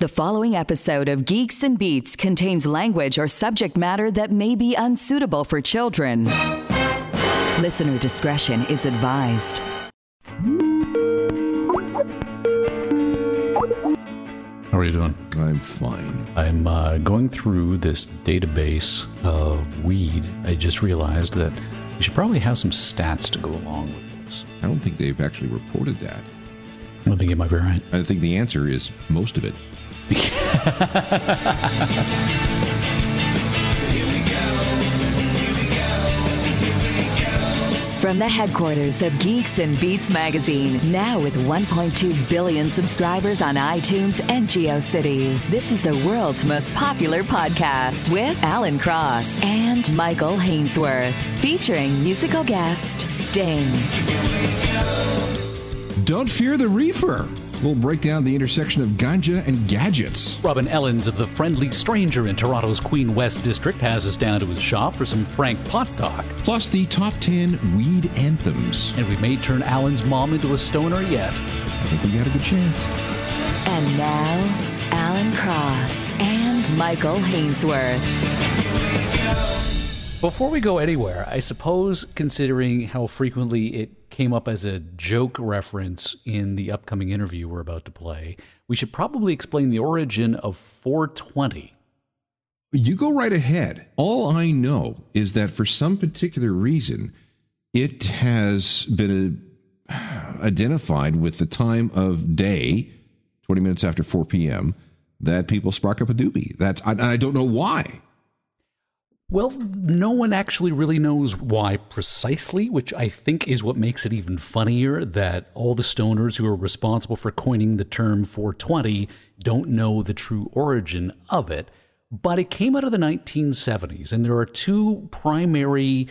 The following episode of Geeks and Beats contains language or subject matter that may be unsuitable for children. Listener discretion is advised. How are you doing? I'm fine. I'm uh, going through this database of weed. I just realized that we should probably have some stats to go along with this. I don't think they've actually reported that. I don't think you might be right. I think the answer is most of it. From the headquarters of Geeks and Beats magazine, now with 1.2 billion subscribers on iTunes and GeoCities, this is the world's most popular podcast with Alan Cross and Michael Hainsworth, featuring musical guest Sting. Don't fear the reefer. We'll break down the intersection of ganja and gadgets. Robin Ellens of the Friendly Stranger in Toronto's Queen West District has us down to his shop for some frank pot talk. Plus the top 10 weed anthems. And we may turn Alan's mom into a stoner yet. I think we got a good chance. And now, Alan Cross and Michael Hainsworth. Before we go anywhere, I suppose considering how frequently it came up as a joke reference in the upcoming interview we're about to play, we should probably explain the origin of 420. You go right ahead. All I know is that for some particular reason, it has been uh, identified with the time of day, 20 minutes after 4 p.m., that people spark up a doobie. That's, I, I don't know why. Well, no one actually really knows why precisely, which I think is what makes it even funnier that all the stoners who are responsible for coining the term 420 don't know the true origin of it. But it came out of the 1970s, and there are two primary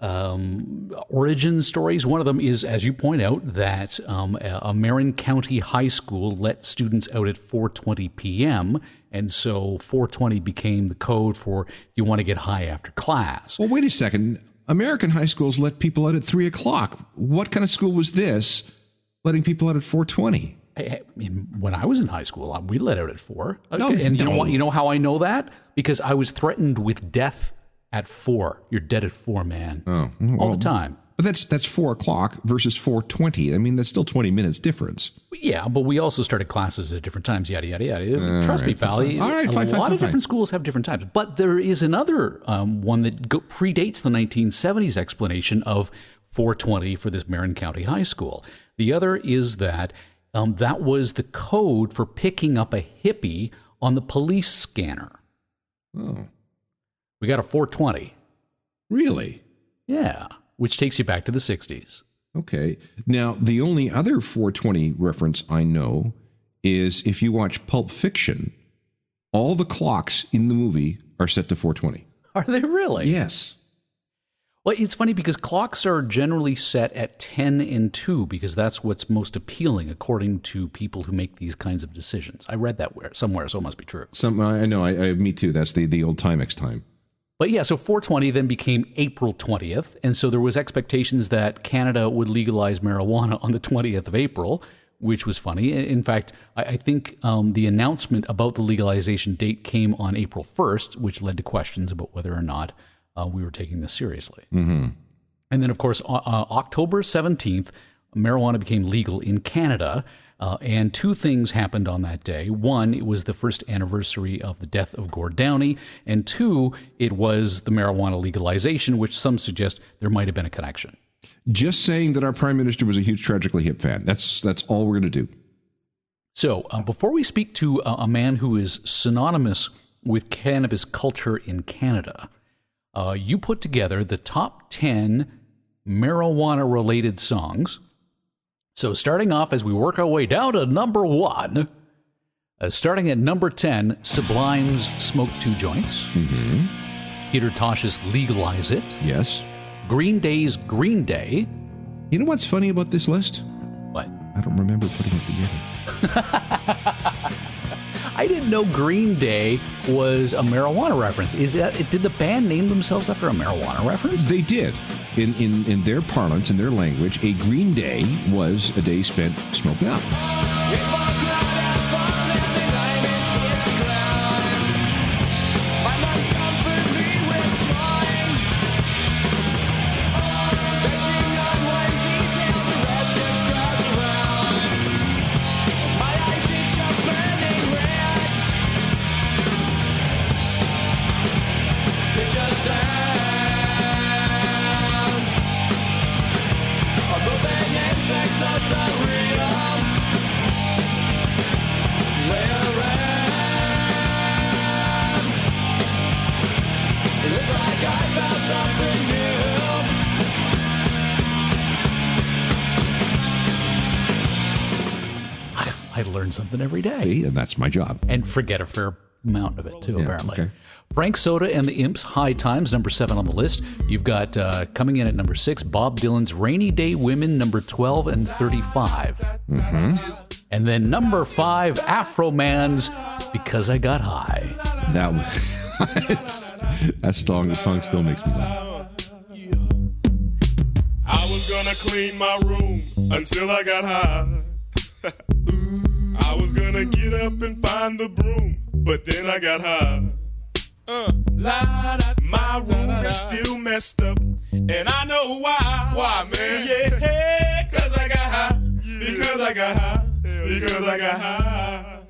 um, origin stories. One of them is, as you point out, that um, a Marin County high school let students out at 4:20 p.m. And so 420 became the code for you want to get high after class. Well, wait a second. American high schools let people out at three o'clock. What kind of school was this letting people out at 420? I mean, when I was in high school, we let out at four. No, and you know what? You know how I know that? Because I was threatened with death at four. You're dead at four, man. Oh, all the time. But that's that's four o'clock versus 420. I mean, that's still 20 minutes difference. Yeah, but we also started classes at different times. Yada yada yada. Trust right, me, pal. fine, fine. All right, a fine, lot fine, of different schools have different times. But there is another um, one that go- predates the 1970s explanation of 420 for this Marin County High School. The other is that um, that was the code for picking up a hippie on the police scanner. Oh, We got a 420. really? Yeah, which takes you back to the 60s. Okay. Now, the only other 420 reference I know is if you watch Pulp Fiction, all the clocks in the movie are set to 420. Are they really? Yes. Well, it's funny because clocks are generally set at 10 and 2 because that's what's most appealing according to people who make these kinds of decisions. I read that where somewhere, so it must be true. Some I know. I, I me too. That's the the old Timex time. But yeah, so 420 then became April 20th, and so there was expectations that Canada would legalize marijuana on the 20th of April, which was funny. In fact, I, I think um, the announcement about the legalization date came on April 1st, which led to questions about whether or not uh, we were taking this seriously. Mm-hmm. And then, of course, uh, uh, October 17th, marijuana became legal in Canada. Uh, and two things happened on that day. One, it was the first anniversary of the death of Gord Downey. And two, it was the marijuana legalization, which some suggest there might have been a connection. Just saying that our prime minister was a huge tragically hip fan. That's that's all we're going to do. So, uh, before we speak to a, a man who is synonymous with cannabis culture in Canada, uh, you put together the top 10 marijuana related songs. So, starting off as we work our way down to number one, uh, starting at number 10, Sublime's Smoke Two Joints, Peter Tosh's Legalize It, Yes. Green Day's Green Day. You know what's funny about this list? What? I don't remember putting it together. I didn't know Green Day was a marijuana reference. Is that did the band name themselves after a marijuana reference? They did. In, in, in their parlance, in their language, a green day was a day spent smoking up. Something every day. See, and that's my job. And forget a fair amount of it, too, Yeah, apparently. okay. Frank Soda and the Imps, High Times, number seven on the list. You've got uh, coming in at number six, Bob Dylan's Rainy Day Women, number 12 and 35. Mm-hmm. And then number five, Afroman's Because I Got High. That was that song. The song still makes me laugh. I was gonna clean my room until I got high. I was gonna get up and find the broom, but then I got high. Uh, my room is still messed up, and I know why. Why, man? Yeah, cause I got high. Because I got high. Because I got high.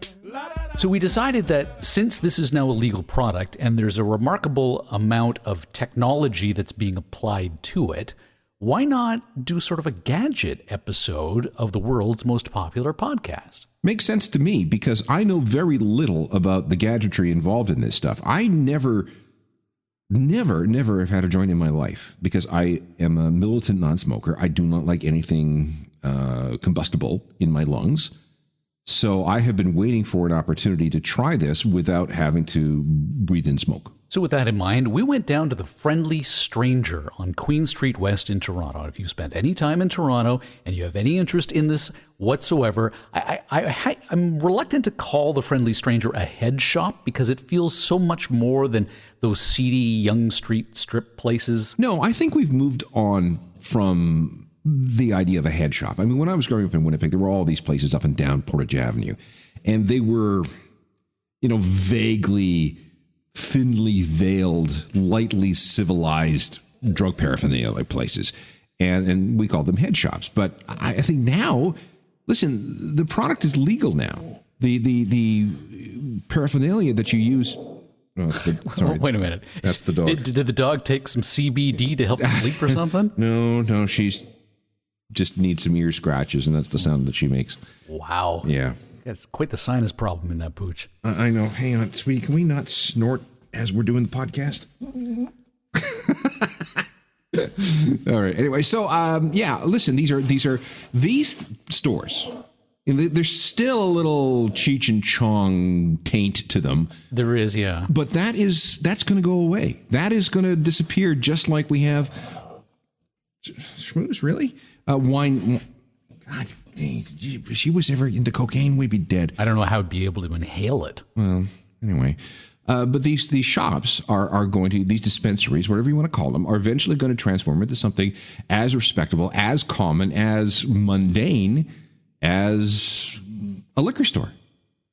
So we decided that since this is now a legal product and there's a remarkable amount of technology that's being applied to it, why not do sort of a gadget episode of the world's most popular podcast? Makes sense to me because I know very little about the gadgetry involved in this stuff. I never, never, never have had a joint in my life because I am a militant non smoker. I do not like anything uh, combustible in my lungs. So I have been waiting for an opportunity to try this without having to breathe in smoke. So, with that in mind, we went down to the Friendly Stranger on Queen Street West in Toronto. If you spent any time in Toronto and you have any interest in this whatsoever, I, I, I, I'm reluctant to call the Friendly Stranger a head shop because it feels so much more than those seedy Yonge Street strip places. No, I think we've moved on from the idea of a head shop. I mean, when I was growing up in Winnipeg, there were all these places up and down Portage Avenue, and they were, you know, vaguely, thinly veiled, lightly civilized drug paraphernalia places, and and we called them head shops. But I, I think now, listen, the product is legal now. The the the paraphernalia that you use. Oh, the- sorry. Wait a minute. That's the dog. Did, did the dog take some CBD to help sleep or something? No, no, she's just needs some ear scratches, and that's the sound that she makes. Wow. Yeah, That's quite the sinus problem in that pooch. I, I know. Hang on, sweetie, can we not snort as we're doing the podcast? All right. Anyway, so um, yeah, listen. These are these are these stores. There's still a little Cheech and Chong taint to them, There is, yeah. but that is that's going to go away. That is going to disappear, just like we have. Schmooze, really? Uh, wine. God, dang, if she was ever into cocaine, we'd be dead. I don't know how I'd be able to inhale it. Well, anyway. Uh, but these these shops are are going to these dispensaries, whatever you want to call them, are eventually going to transform into something as respectable, as common, as mundane as a liquor store.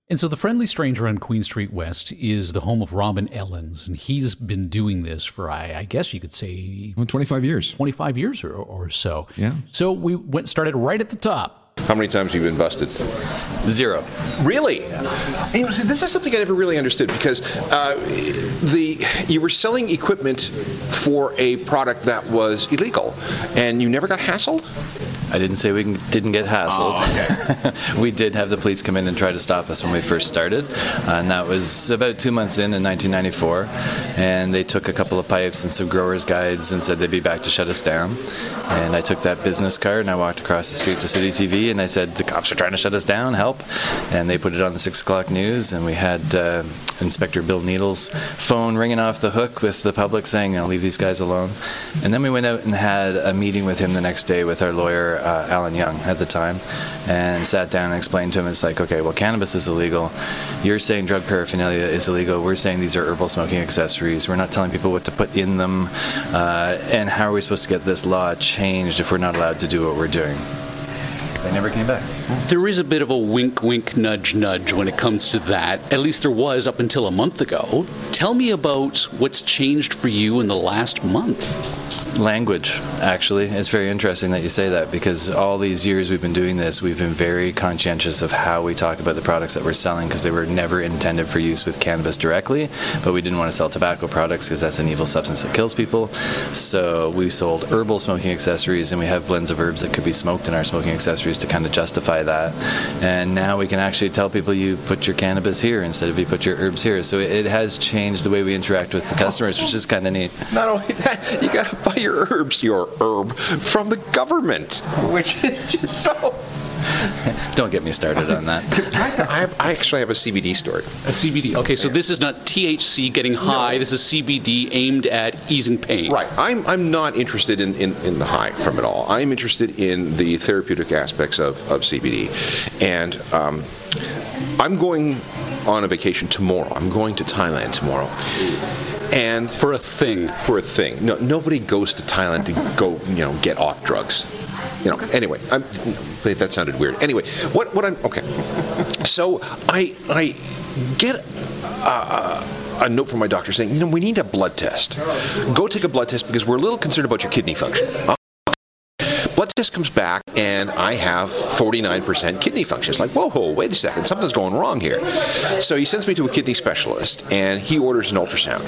And so the Friendly Stranger on Queen Street West is the home of Robin Ellens, and he's been doing this for, I, I guess you could say, Well, twenty five years. 25 years or, or so. Yeah. So we went started right at the top. How many times have you been busted? Zero. Really? You know, this is something I never really understood because uh, the you were selling equipment for a product that was illegal, and you never got hassled. I didn't say we didn't get hassled. we did have the police come in and try to stop us when we first started, and that was about two months in in 1994. And they took a couple of pipes and some growers' guides and said they'd be back to shut us down. And I took that business card and I walked across the street to City TV and I said the cops are trying to shut us down, help! And they put it on the six o'clock news and we had uh, Inspector Bill Needles' phone ringing off the hook with the public saying, "I'll leave these guys alone." And then we went out and had a meeting with him the next day with our lawyer, uh, Alan Young, at the time, and sat down and explained to him, it's like, okay, well, cannabis is illegal. You're saying drug paraphernalia is illegal. We're saying these are herbal smoking accessories. We're not telling people what to put in them. Uh, and how are we supposed to get this law changed if we're not allowed to do what we're doing? They never came back. There is a bit of a wink, wink, nudge, nudge when it comes to that. At least there was up until a month ago. Tell me about what's changed for you in the last month. Language, actually. It's very interesting that you say that because all these years we've been doing this, we've been very conscientious of how we talk about the products that we're selling because they were never intended for use with cannabis directly, but we didn't want to sell tobacco products because that's an evil substance that kills people. So we sold herbal smoking accessories and we have blends of herbs that could be smoked in our smoking accessories to kind of justify that. And now we can actually tell people you put your cannabis here instead of you put your herbs here. So it, has changed the way we interact with the customers, which is kind of neat. Not only that, you got to buy your herbs, your herb, from the government, which is just so. Don't get me started on that. I, have, I actually have a CBD story. A CBD. Okay, so this is not THC getting high. This is CBD aimed at easing pain. Right. I'm, I'm not interested in, in, in the high from it all. I'm interested in the therapeutic aspects of, of CBD. And um, I'm going on a vacation tomorrow. I'm going to Thailand tomorrow. And For a thing. for a thing. No, nobody goes to Thailand to go, you know, get off drugs. You know. Anyway, I'm, that sounded weird. Anyway, what what I'm okay. So I I get a note from my doctor saying, you know, we need a blood test. Go take a blood test because we're a little concerned about your kidney function. Blood test comes back and I have 49% kidney function. It's like, whoa, whoa, wait a second, something's going wrong here. So he sends me to a kidney specialist and he orders an ultrasound.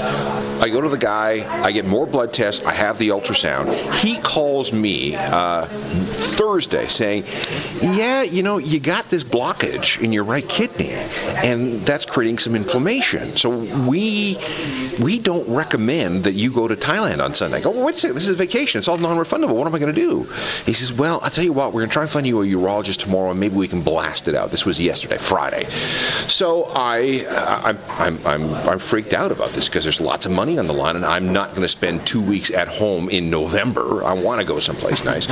I go to the guy, I get more blood tests, I have the ultrasound. He calls me uh, Thursday saying, yeah, you know, you got this blockage in your right kidney and that's creating some inflammation. So we we don't recommend that you go to Thailand on Sunday. I go, well, wait a second, this is a vacation. It's all non-refundable. What am I going to do? He says, well, I'll tell you what, we're going to try and find you a urologist tomorrow, and maybe we can blast it out. This was yesterday, Friday. So I, uh, I'm, I'm, I'm, I'm freaked out about this because there's lots of money on the line, and I'm not going to spend two weeks at home in November. I want to go someplace nice.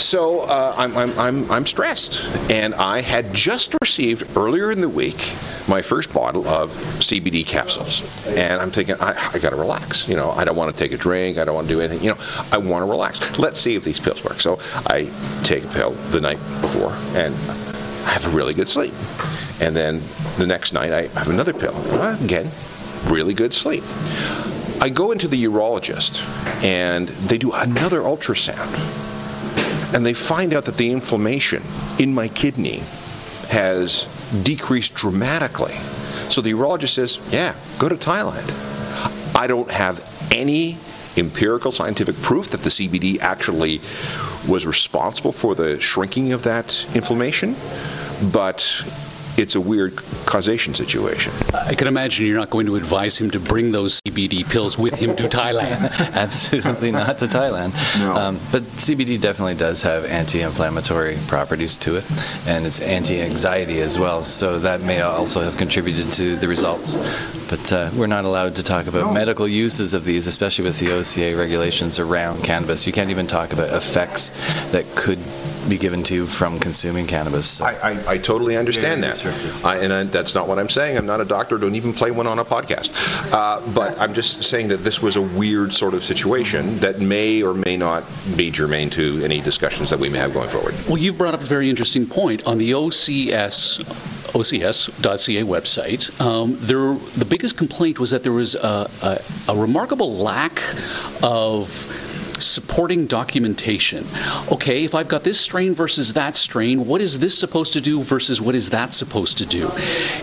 So uh, I'm, I'm, I'm, I'm stressed, and I had just received earlier in the week my first bottle of CBD capsules, and I'm thinking I, I got to relax. You know, I don't want to take a drink. I don't want to do anything. You know, I want to relax. Let's see if these pills work. So I take a pill the night before, and I have a really good sleep. And then the next night I have another pill. Again, really good sleep. I go into the urologist, and they do another ultrasound, and they find out that the inflammation in my kidney has decreased dramatically. So the urologist says, yeah, go to Thailand. I don't have any empirical scientific proof that the CBD actually was responsible for the shrinking of that inflammation, but it's a weird causation situation. I can imagine you're not going to advise him to bring those CBD pills with him to Thailand. Absolutely not to Thailand. No. Um, but CBD definitely does have anti-inflammatory properties to it, and it's anti-anxiety as well. So that may also have contributed to the results. But uh, we're not allowed to talk about medical uses of these, especially with the OCA regulations around cannabis. You can't even talk about effects that could be given to you from consuming cannabis. So. I, I, I totally understand Very that. Restrictive. I, and I, that's not what I'm saying. I'm not a doctor. Don't even play one on a podcast. Uh, but I'm just saying that this was a weird sort of situation that may or may not be germane to any discussions that we may have going forward. Well, you've brought up a very interesting point on the OCS. OCS.ca website, um, there, the biggest complaint was that there was a, a, a remarkable lack of supporting documentation. Okay, if I've got this strain versus that strain, what is this supposed to do versus what is that supposed to do?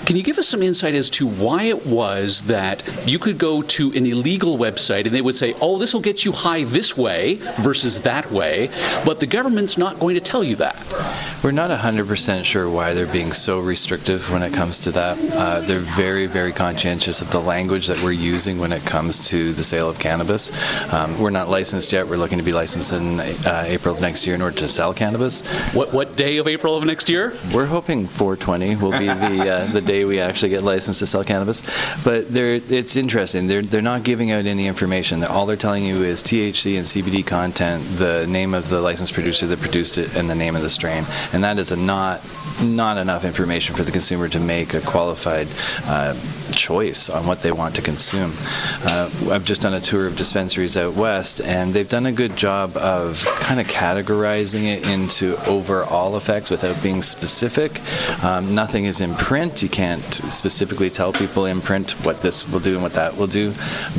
Can you give us some insight as to why it was that you could go to an illegal website and they would say, oh, this will get you high this way versus that way, but the government's not going to tell you that? We're not 100% sure why they're being so restrictive when it comes to that. Uh, they're very, very conscientious of the language that we're using when it comes to the sale of cannabis. Um, we're not licensed yet. We're looking to be licensed in uh, April of next year in order to sell cannabis. What, what day of April of next year? We're hoping 420 will be the uh, the day we actually get licensed to sell cannabis. But they're, it's interesting. They're they're not giving out any information. All they're telling you is THC and CBD content, the name of the licensed producer that produced it, and the name of the strain. And that is a not not enough information for the consumer to make a qualified uh, choice on what they want to consume. Uh, I've just done a tour of dispensaries out west, and they've done a good job of kind of categorizing it into overall effects without being specific. Um, nothing is in print. You can't specifically tell people in print what this will do and what that will do.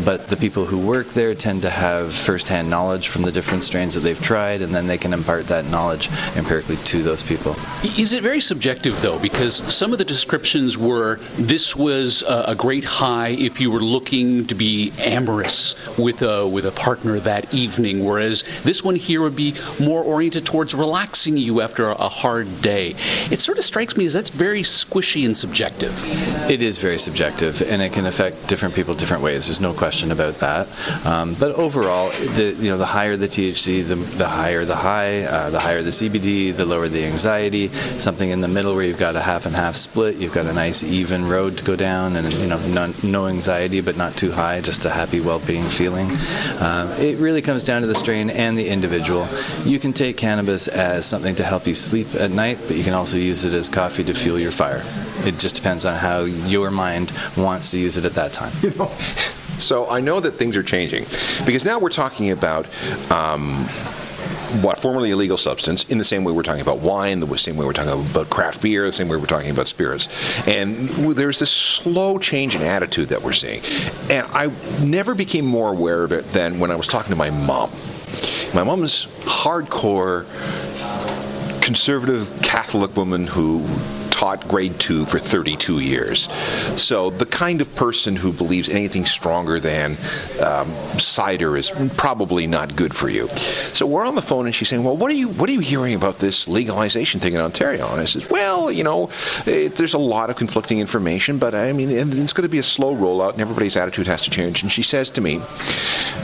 But the people who work there tend to have firsthand knowledge from the different strains that they've tried, and then they can impart that knowledge empirically to those people. Is it very subjective, though? Because some of the descriptions were this was a, great high if you were looking to be amorous with a, with a partner that evening. evening, whereas this one here would be more oriented towards relaxing you after a hard day. It sort of strikes me as that's very squishy and subjective. It is very subjective, and it can affect different people different ways. There's no question about that. Um, but overall, the you know the higher the THC, the, the higher the high, uh, the higher the CBD, the lower the anxiety. Something in the middle where you've got a half and half split, you've got a nice even road to go down, and you know no, no anxiety but not too high, just a happy, well-being feeling. Uh, it really comes down to the strain and the individual. You can take cannabis as something to help you sleep at night, but you can also use it as coffee to fuel your fire. It just depends on how your mind wants to use it at that time. So I know that things are changing because now we're talking about. Um, what formerly illegal substance in the same way we're talking about wine, the same way we're talking about craft beer, the same way we're talking about spirits. And there's this slow change in attitude that we're seeing. And I never became more aware of it than when I was talking to my mom. My mom's hardcore conservative Catholic woman who taught grade two for 32 years. So the kind of person who believes anything stronger than um, cider is probably not good for you. So we're on the phone and she's saying, "Well, what are you what are you hearing about this legalization thing in Ontario?" And I says, "Well, you know, it, there's a lot of conflicting information, but I mean, it's going to be a slow rollout, and everybody's attitude has to change." And she says to me,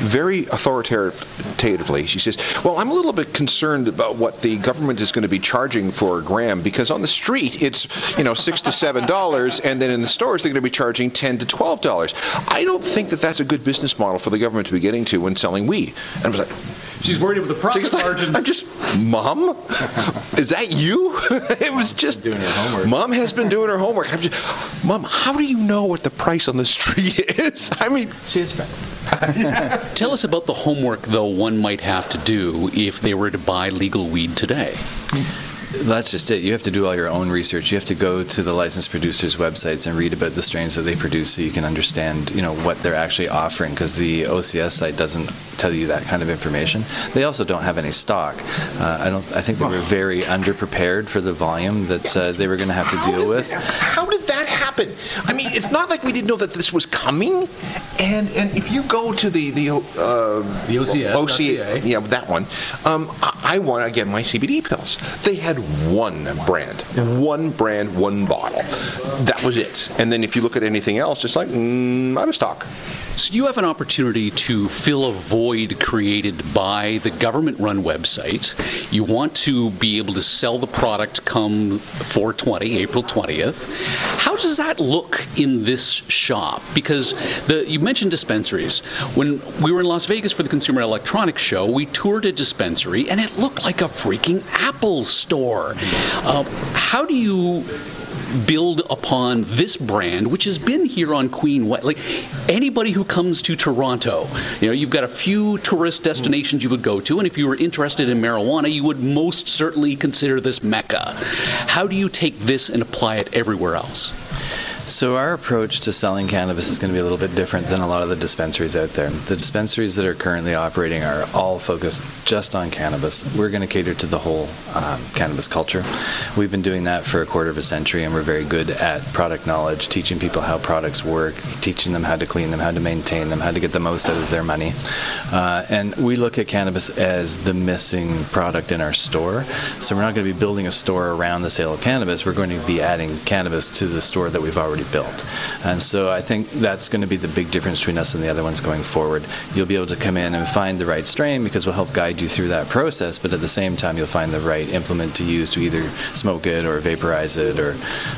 very authoritatively, she says, "Well, I'm a little bit concerned about what the government is going to be charging for a gram because on the street it's you know six to seven dollars, and then in the stores they're going to be charging ten to twelve dollars. I don't think that that's a good business model for the government to be getting to when selling weed." And I was like. She's worried about the profit margin. I'm just, Mom, is that you? it was just doing her homework. Mom has been doing her homework. I'm just, Mom, how do you know what the price on the street is? I mean, she has friends. Tell us about the homework, though, one might have to do if they were to buy legal weed today. That's just it. You have to do all your own research. You have to go to the licensed producers' websites and read about the strains that they produce, so you can understand, you know, what they're actually offering. Because the OCS site doesn't tell you that kind of information. They also don't have any stock. Uh, I don't. I think they were very underprepared for the volume that uh, they were going to have to how deal with. That, how did that happen? I mean, it's not like we didn't know that this was coming. And and if you go to the the uh, the OCS, OCA, yeah, that one. Um, I, I want to get my CBD pills. They had one brand, one brand, one bottle. That was it. And then if you look at anything else, it's like mm, out of stock. So you have an opportunity to fill a void created by the government-run website. You want to be able to sell the product come 420, April 20th. How does that look in this shop? Because the, you mentioned dispensaries. When we were in Las Vegas for the Consumer Electronics Show, we toured a dispensary, and it looked like a freaking Apple store. Uh, how do you build upon this brand, which has been here on Queen. Like anybody who comes to Toronto, you know, you've got a few tourist destinations you would go to, and if you were interested in marijuana, you would most certainly consider this Mecca. How do you take this and apply it everywhere else? So our approach to selling cannabis is going to be a little bit different than a lot of the dispensaries out there. The dispensaries that are currently operating are all focused just on cannabis. We're going to cater to the whole um, cannabis culture. We've been doing that for a quarter of a century, and we're very good at product knowledge, teaching people how products work, teaching them how to clean them, how to maintain them, how to get the most out of their money. Uh, and we look at cannabis as the missing product in our store. So we're not going to be building a store around the sale of cannabis. We're going to be adding cannabis to the store that we've already built. And so I think that's going to be the big difference between us and the other ones going forward. You'll be able to come in and find the right strain because we'll help guide you through that process, but at the same time, you'll find the right implement to use to either smoke it or vaporize it or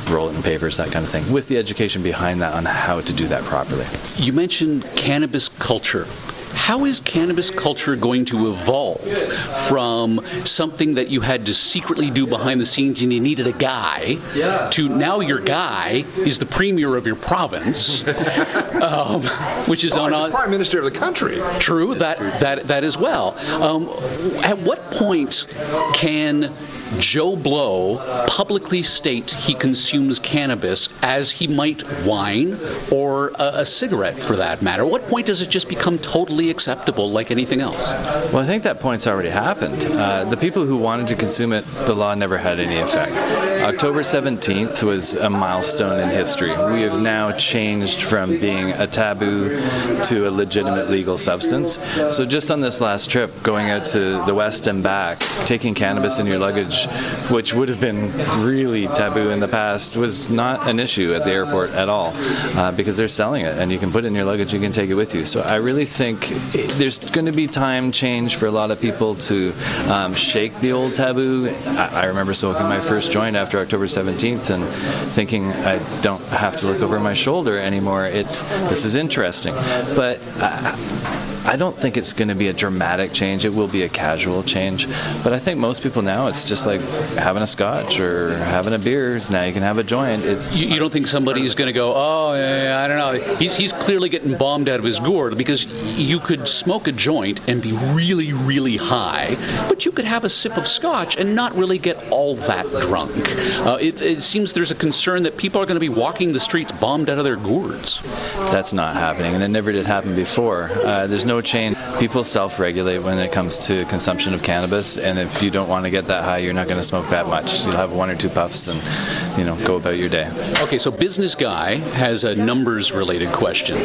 roll it in papers, that kind of thing, with the education behind that on how to do that properly. You mentioned cannabis culture. How is cannabis culture going to evolve from something that you had to secretly do behind the scenes and you needed a guy to now your guy is the premier of your province, um, which is on a, prime minister of the country. True, that that that as well. Um, at what point can Joe Blow publicly state he consumes cannabis as he might wine or a, a cigarette, for that matter? At What point does it just become totally acceptable, like anything else? Well, I think that point's already happened. Uh, the people who wanted to consume it, the law never had any effect. October 17th was a milestone in history. We have now changed from being a taboo to a legitimate legal substance. So just on this last trip, going out to the West and back, taking cannabis in your luggage, which would have been really taboo in the past, was not an issue at the airport at all uh, because they're selling it and you can put it in your luggage, you can take it with you. So I really think there's going to be time change for a lot of people to um, shake the old taboo. I, I remember smoking my first joint after October 17th and thinking I don't have to look over my shoulder anymore. It's this is interesting, but. I, I don't think it's going to be a dramatic change. It will be a casual change. But I think most people now, it's just like having a scotch or having a beer. Now you can have a joint. It's you, you don't think somebody is going to go, oh, yeah, I don't know. He's, he's clearly getting bombed out of his gourd because you could smoke a joint and be really, really high, but you could have a sip of scotch and not really get all that drunk. Uh, it, it seems there's a concern that people are going to be walking the streets bombed out of their gourds. That's not happening, and it never did happen before. Uh, there's no chain. People self-regulate when it comes to consumption of cannabis, and if you don't want to get that high, you're not going to smoke that much. You'll have one or two puffs and you know go about your day. Okay, so business guy has a numbers-related question.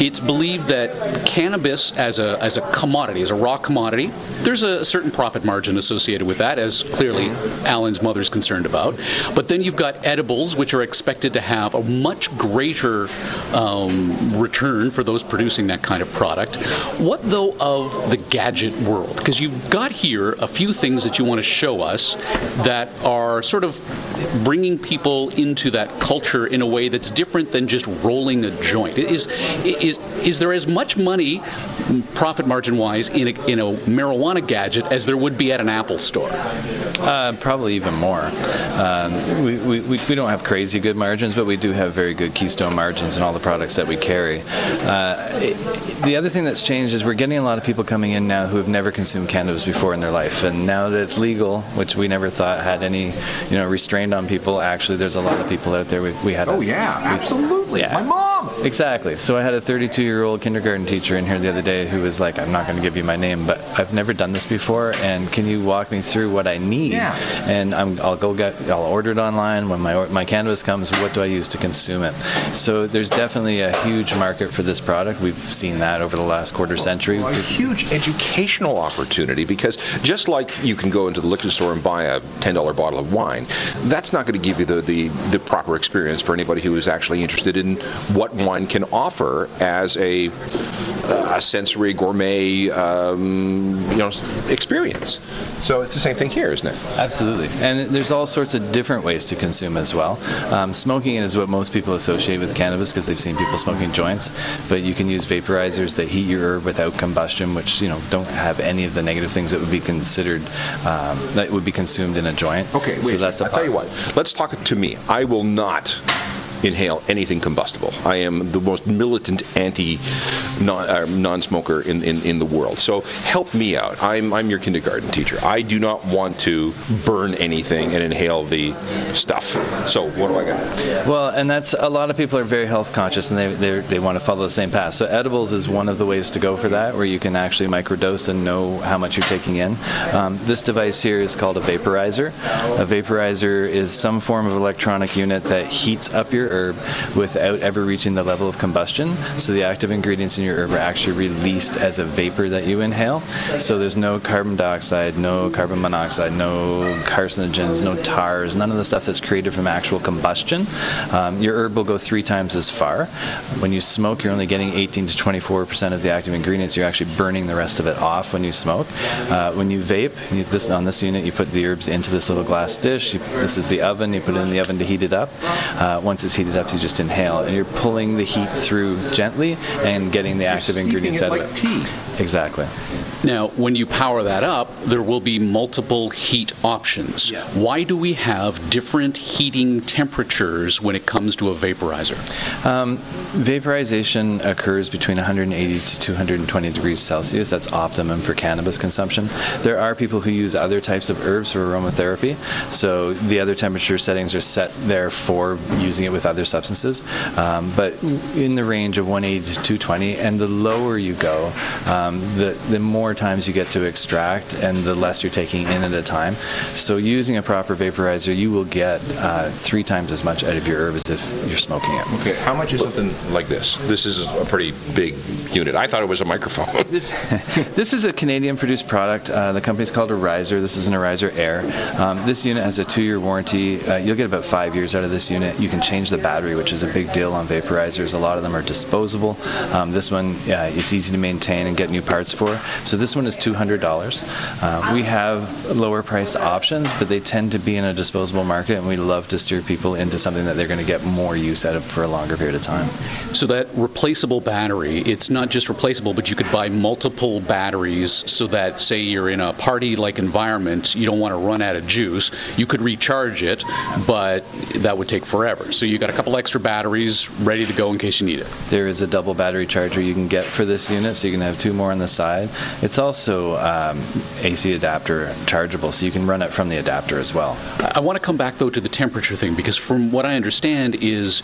It's believed that cannabis as a as a commodity, as a raw commodity, there's a certain profit margin associated with that, as clearly Alan's mother's concerned about. But then you've got edibles, which are expected to have a much greater um, return for those producing that kind of product. What, though, of the gadget world? Because you've got here a few things that you want to show us that are sort of bringing people into that culture in a way that's different than just rolling a joint. Is, is, is there as much money, profit margin wise, in a, in a marijuana gadget as there would be at an Apple store? Uh, probably even more. Um, we, we, we don't have crazy good margins, but we do have very good keystone margins in all the products that we carry. Uh, it, the other thing that's changed is we're getting a lot of people coming in now who have never consumed cannabis before in their life, and now that it's legal, which we never thought had any, you know, restrained on people. Actually, there's a lot of people out there. We, we had. Oh a, yeah, we, absolutely. Yeah. My mom. Exactly. So I had a 32-year-old kindergarten teacher in here the other day who was like, "I'm not going to give you my name, but I've never done this before, and can you walk me through what I need?" Yeah. And I'm, I'll go get, I'll order it online. When my my cannabis comes, what do I use to consume it? So there's definitely a huge market for this product. We've seen that over the last quarter century. A huge educational opportunity because just like you can go into the liquor store and buy a $10 bottle of wine, that's not going to give you the, the, the proper experience for anybody who is actually interested in what wine can offer as a, a sensory gourmet um, you know experience. So it's the same thing here, isn't it? Absolutely. And there's all sorts of different ways to consume as well. Um, smoking is what most people associate with cannabis because they've seen people smoking joints, but you can use vaporizers that heat your herb without combustion, which you know don't have any of the negative things that would be considered um, that would be consumed in a joint. Okay, wait. So that's a I'll tell you what. Let's talk to me. I will not inhale anything combustible. I am the most militant anti non, uh, non-smoker in, in, in the world. So help me out. I'm, I'm your kindergarten teacher. I do not want to burn anything and inhale the stuff. So what do I got? Well, and that's a lot of people are very health conscious and they, they, they want to follow the same path. So edibles is one of the ways to go for that, where you can actually microdose and know how much you're taking in. Um, this device here is called a vaporizer. A vaporizer is some form of electronic unit that heats up your herb without ever reaching the level of combustion. So the active ingredients in your herb are actually released as a vapor that you inhale. So there's no carbon dioxide, no carbon monoxide, no carcinogens, no tars, none of the stuff that's created from actual combustion. Um, your herb will go three times as far. When you smoke, you're only getting 18 to 24 percent of the active ingredients. You're actually burning the rest of it off when you smoke. Uh, when you vape, you, this on this unit, you put the herbs into this little glass dish. You, this is the oven. You put it in the oven to heat it up. Uh, once it's heated up, you just inhale, and you're pulling the heat through gently and getting the active ingredients it out like of it. tea. Exactly. Now, when you power that up, there will be multiple heat options. Yes. Why do we have different heating temperatures when it comes to a vaporizer? Um, vaporization occurs between 180 to 220 degrees Celsius. That's optimum for cannabis consumption. There are people who use other types of herbs for aromatherapy, so the other temperature settings are set there for using it with other other substances, um, but in the range of 180 to 220. And the lower you go, um, the the more times you get to extract, and the less you're taking in at a time. So using a proper vaporizer, you will get uh, three times as much out of your herb as if you're smoking it. Okay, how much is something like this? This is a pretty big unit. I thought it was a microphone. This, this is a Canadian-produced product. Uh, the company's called Arizer. This is an Arizer Air. Um, this unit has a two-year warranty. Uh, you'll get about five years out of this unit. You can change the battery, which is a big deal on vaporizers. A lot of them are disposable. Um, this one, it's easy to maintain and get new parts for. So this one is $200. Uh, we have lower-priced options, but they tend to be in a disposable market, and we love to steer people into something that they're going to get more use out of for a longer period of time. So that replaceable battery, it's not just replaceable, but you could buy multiple batteries so that, say, you're in a party-like environment, you don't want to run out of juice. You could recharge it, but that would take forever. So you got a couple extra batteries ready to go in case you need it. There is a double battery charger you can get for this unit, so you can have two more on the side. It's also um, AC adapter chargeable, so you can run it from the adapter as well. I want to come back though to the temperature thing because from what I understand is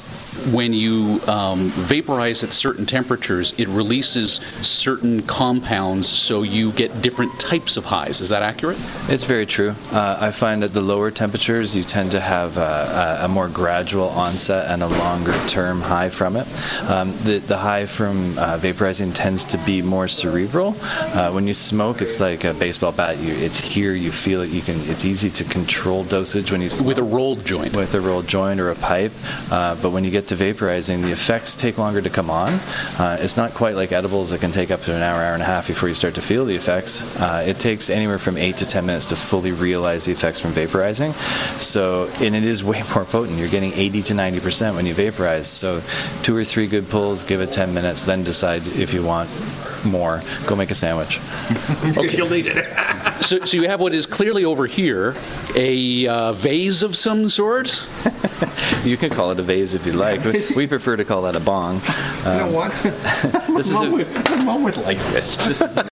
when you um, vaporize at certain temperatures, it releases certain compounds, so you get different types of highs. Is that accurate? It's very true. Uh, I find at the lower temperatures, you tend to have a, a more gradual onset and a longer term high from it. Um, the, the high from uh, vaporizing tends to be more cerebral. Uh, when you smoke, it's like a baseball bat. You, it's here, you feel it. You can. It's easy to control dosage when you smoke With a rolled joint. with a rolled joint or a pipe. Uh, but when you get to vaporizing, the effects take longer to come on. Uh, it's not quite like edibles that can take up to an hour, hour and a half before you start to feel the effects. Uh, it takes anywhere from eight to ten minutes to fully realize the effects from vaporizing. So, and it is way more potent. You're getting 80 to 90 percent when you vaporize. So, two or three good pulls, give it 10 minutes, then decide if you want more. Go make a sandwich. You'll need it. So, so you have what is clearly over here a uh, vase of some sort. You can call it a vase if you like. We- We prefer to call that a bong. You know Um, what? this is a, What's wrong with like this? this is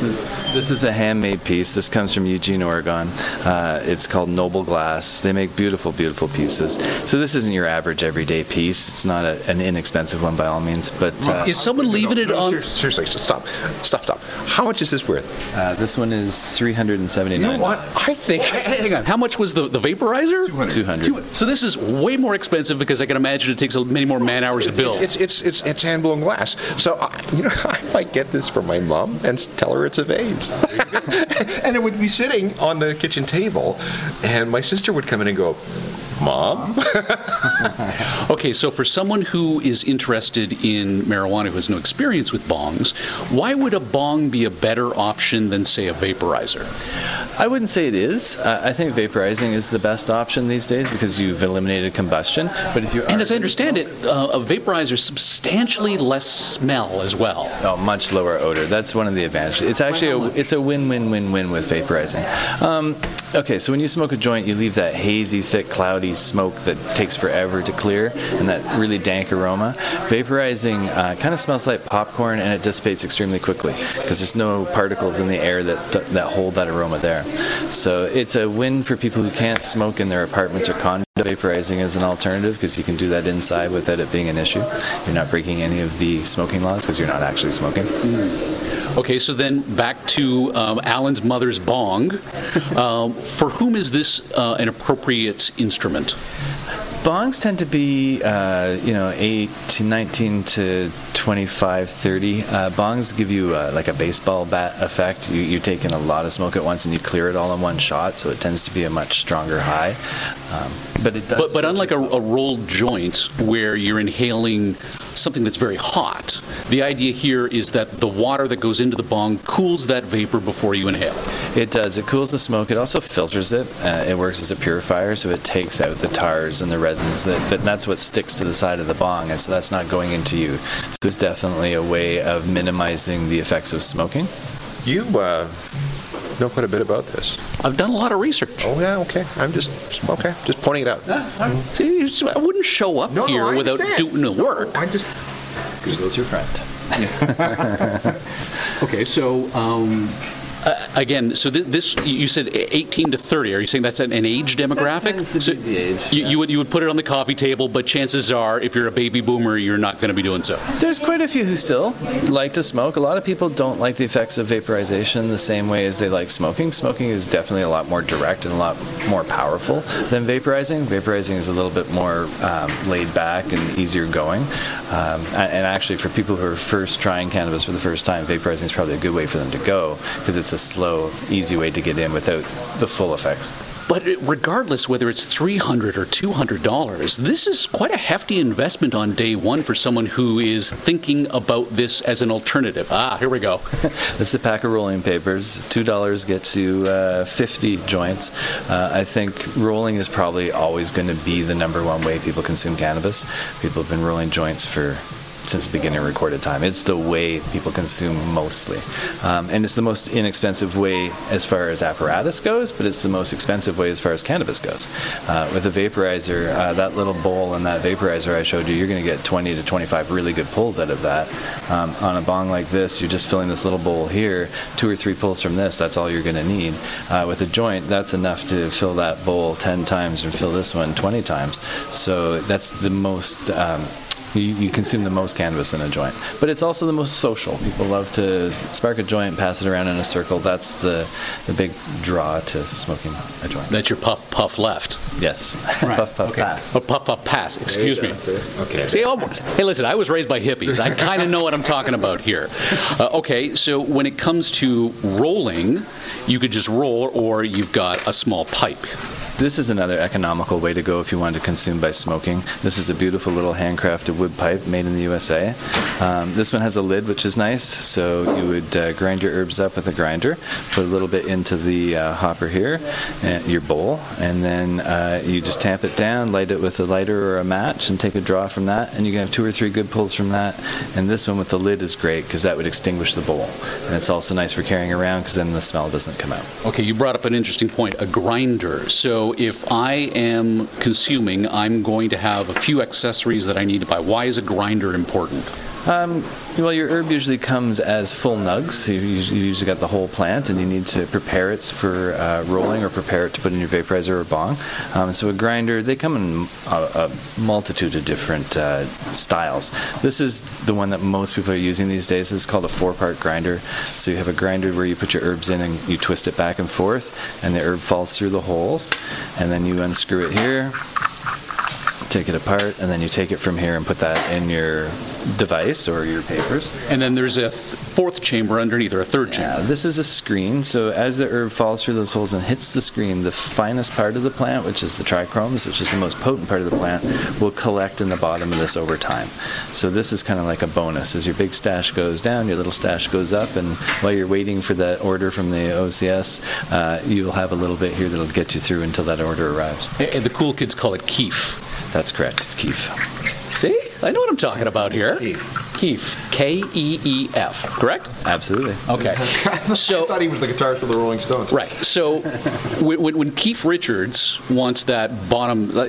this is this is a handmade piece. This comes from Eugene, Oregon. Uh, it's called Noble Glass. They make beautiful, beautiful pieces. So this isn't your average everyday piece. It's not a, an inexpensive one by all means, but uh, Is someone leaving it No, on? Seriously, stop, stop, stop. How much is this worth? uh, this one is 379. You know what? I think. Hang on. How much was the, the vaporizer? 200. So this is way more expensive because I can imagine it takes many more man hours to build. It's it's it's it's hand blown glass. So I, you know, I might get this for my mom and tell her it's a vase. and it would be sitting on the kitchen table, and my sister would come in and go, "Mom." Okay, so for someone who is interested in marijuana who has no experience with bongs, why would a bong be a better option than, say, a vaporizer? I wouldn't say it is. Uh, I think vaporizing is the best option these days because you've eliminated combustion. But if you And as I understand it, uh, a vaporizer substantially less smell as well. Oh, much lower odor. That's one of the advantages. It's actually a, it's a win-win-win-win with vaporizing. Um, okay, so when you smoke a joint, you leave that hazy, thick, cloudy smoke that takes forever to clear, and that really dank aroma. Vaporizing uh, kind of smells like popcorn, and it dissipates extremely quickly because there's no particles in the air that that hold that aroma there. So it's a win for people who can't smoke in their apartments or condos. Vaporizing is an alternative because you can do that inside without it being an issue. You're not breaking any of the smoking laws because you're not actually smoking. Okay, so then back to um, Alan's mother's bong. Um, for whom is this uh, an appropriate instrument? Bongs tend to be, uh, you know, 8 to 19 to 25, 30. Uh, bongs give you uh, like a baseball bat effect. You, you take in a lot of smoke at once and you clear it all in one shot, so it tends to be a much stronger high. Um, but it does. But, but unlike a, a rolled joint where you're inhaling something that's very hot, the idea here is that the water that goes into the bong cools that vapor before you inhale. It does. It cools the smoke. It also filters it. Uh, it works as a purifier, so it takes out the tars and the resins. That, that that's what sticks to the side of the bong, and so that's not going into you. So it's definitely a way of minimizing the effects of smoking. You uh, know quite a bit about this. I've done a lot of research. Oh yeah, okay. I'm just okay, just pointing it out. See, you just- I wouldn't show up No, no, here I without understand. doing the work. I just because Google's your friend. Okay, so um, Uh, again, so th- this you said 18 to 30. Are you saying that's an, an age demographic? tends to so be the age, you, yeah. you would you would put it on the coffee table, but chances are, if you're a baby boomer, you're not going to be doing so. There's quite a few who still like to smoke. A lot of people don't like the effects of vaporization the same way as they like smoking. Smoking is definitely a lot more direct and a lot more powerful than vaporizing. Vaporizing is a little bit more um, laid back and easier going. Um, and and actually, for people who are first trying cannabis for the first time, vaporizing is probably a good way for them to go because it's a slow, easy way to get in without the full effects. But regardless whether it's 300 or 200 dollars, this is quite a hefty investment on day one for someone who is thinking about this as an alternative. Ah, here we go. This is a pack of rolling papers. Two dollars gets you uh, 50 joints. Uh, I think rolling is probably always going to be the number one way people consume cannabis. People have been rolling joints for since the beginning of recorded time. It's the way people consume mostly, um, and it's the most inexpensive way as far as apparatus goes, but it's the most expensive way as far as cannabis goes. Uh, with a vaporizer, uh, that little bowl and that vaporizer I showed you, you're going to get 20 to 25 really good pulls out of that. Um, on a bong like this, you're just filling this little bowl here, two or three pulls from this, that's all you're going to need. Uh, with a joint, that's enough to fill that bowl 10 times and fill this one 20 times. So that's the most. Um, you, you consume the most cannabis in a joint. But it's also the most social. People love to spark a joint, pass it around in a circle. That's the, the big draw to smoking a joint. That's your puff puff left. Yes. Right. puff, puff, okay. pass. Oh, puff puff pass. Excuse me. Okay. See, almost. Hey, listen, I was raised by hippies. I kind of know what I'm talking about here. Uh, okay, so when it comes to rolling, you could just roll, or you've got a small pipe. This is another economical way to go if you want to consume by smoking. This is a beautiful little handcrafted wood pipe made in the USA. Um, this one has a lid, which is nice. So you would uh, grind your herbs up with a grinder, put a little bit into the uh, hopper here, and your bowl, and then uh, you just tamp it down, light it with a lighter or a match, and take a draw from that. And you can have two or three good pulls from that. And this one with the lid is great because that would extinguish the bowl. And it's also nice for carrying around because then the smell doesn't come out. Okay, you brought up an interesting point, a grinder. So if I am consuming, I'm going to have a few accessories that I need to buy. Why is a grinder important? Um, well, your herb usually comes as full nugs. You, you usually got the whole plant, and you need to prepare it for uh, rolling or prepare it to put in your vaporizer or bong. Um, so a grinder, they come in a, a multitude of different uh, styles. This is the one that most people are using these days. It's called a four-part grinder. So you have a grinder where you put your herbs in and you twist it back and forth, and the herb falls through the holes, and then you unscrew it here take it apart, and then you take it from here and put that in your device or your papers. And then there's a th- fourth chamber underneath, or a third Yeah, chamber. this is a screen. So as the herb falls through those holes and hits the screen, the finest part of the plant, which is the trichomes, which is the most potent part of the plant, will collect in the bottom of this over time. So this is kind of like a bonus. As your big stash goes down, your little stash goes up, and while you're waiting for that order from the OCS, uh, you'll have a little bit here that'll get you through until that order arrives. And the cool kids call it keef. That's correct. It's Keef. See? I know what I'm talking about here. Keef. K E E F. Correct? Absolutely. Okay. So. I thought he was the guitarist of the Rolling Stones. Right. So when, when, when Keith Richards wants that bottom, uh,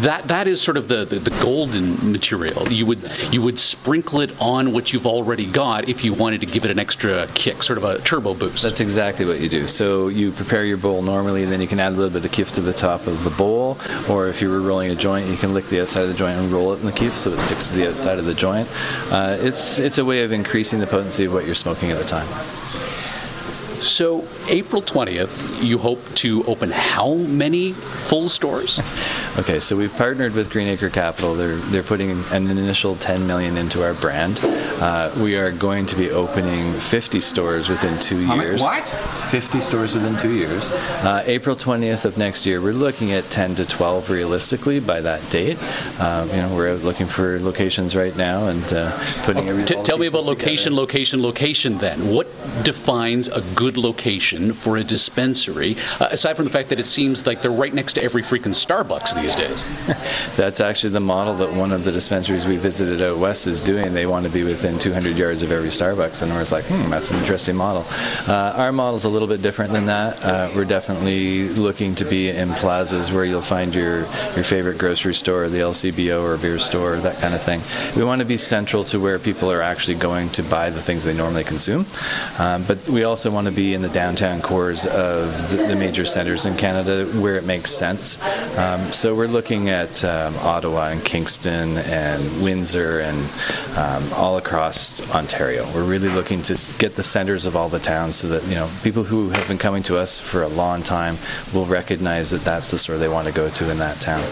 that that is sort of the, the, the golden material. You would you would sprinkle it on what you've already got if you wanted to give it an extra kick, sort of a turbo boost. That's exactly what you do. So you prepare your bowl normally, and then you can add a little bit of keef to the top of the bowl, or if you were rolling a joint, you can lick the outside of the joint and roll it in the keef so it sticks to the outside of the joint. Uh, it's it's a way of increasing the potency of what you're smoking at the time. So April 20th, you hope to open how many full stores? Okay, so we've partnered with Greenacre Capital. They're they're putting an initial 10 million into our brand. Uh, we are going to be opening 50 stores within two years. what? 50 stores within two years. Uh, April 20th of next year. We're looking at 10 to 12 realistically by that date. Um, you know, we're looking for locations right now and uh, putting. every- T- tell me about location, together. location, location then. What defines a good location for a dispensary, uh, aside from the fact that it seems like they're right next to every freaking Starbucks these days? That's actually the model that one of the dispensaries we visited out west is doing. They want to be within 200 yards of every Starbucks, and we're like, hmm, that's an interesting model. Uh, our model's a little bit different than that. Uh, we're definitely looking to be in plazas where you'll find your your favorite grocery store, the LCBO or beer store, that kind of thing. We want to be central to where people are actually going to buy the things they normally consume, um, but we also want to be in the downtown cores of the, the major centers in Canada where it makes sense. Um, so we're looking at um, Ottawa and Kingston and Windsor and um, all across Ontario. We're really looking to get the centers of all the towns so that you know people who have been coming to us for a long time will recognize that that's the store they want to go to in that town.